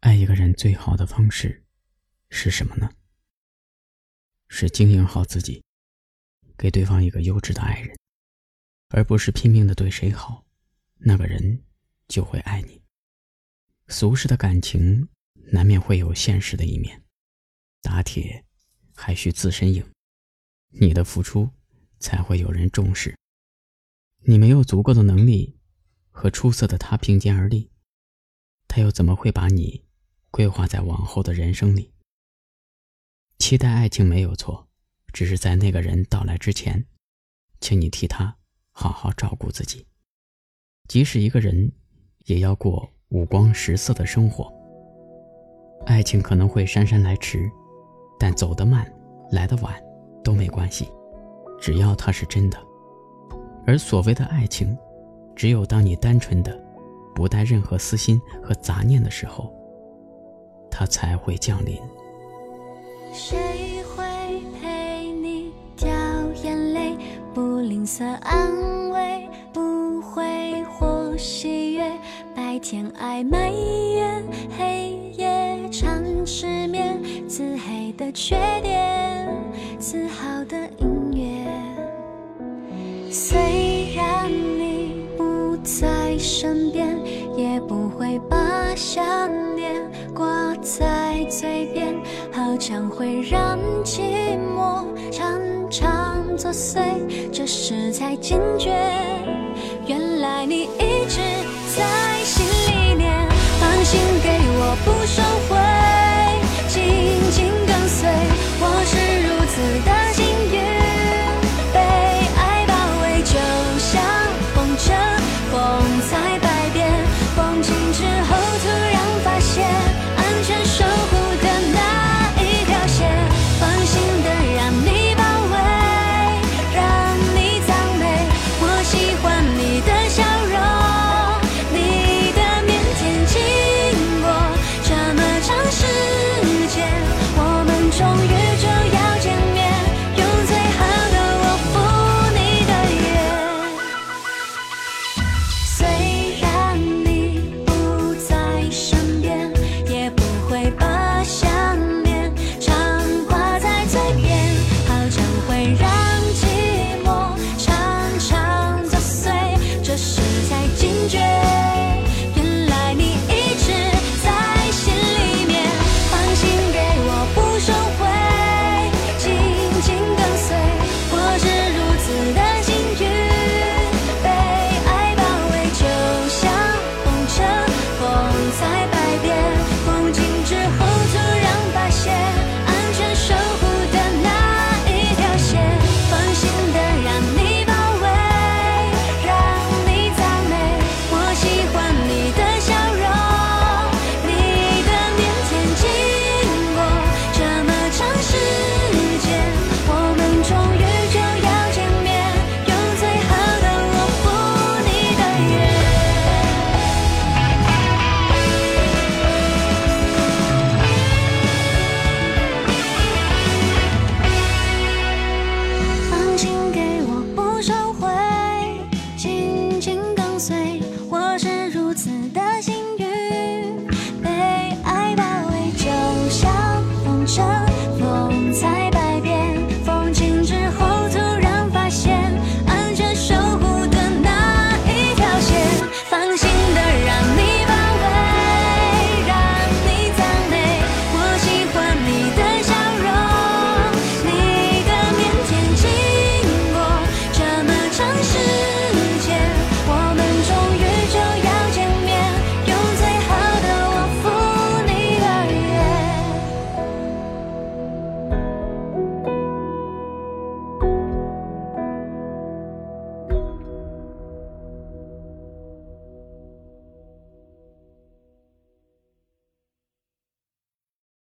爱一个人最好的方式是什么呢？是经营好自己，给对方一个优质的爱人，而不是拼命的对谁好，那个人就会爱你。俗世的感情难免会有现实的一面，打铁还需自身硬，你的付出才会有人重视。你没有足够的能力和出色的他并肩而立，他又怎么会把你规划在往后的人生里？期待爱情没有错，只是在那个人到来之前，请你替他好好照顾自己。即使一个人，也要过五光十色的生活。爱情可能会姗姗来迟，但走得慢，来得晚都没关系，只要它是真的。而所谓的爱情，只有当你单纯的，不带任何私心和杂念的时候，它才会降临。谁会陪你掉眼泪？不吝啬安慰，不挥霍喜悦。白天爱埋怨，黑夜常失眠。自黑的缺点，自豪的音乐。虽然你不在身边，也不会把想念在嘴边。好像会让寂寞常常作祟，这时才惊觉，原来你一直次的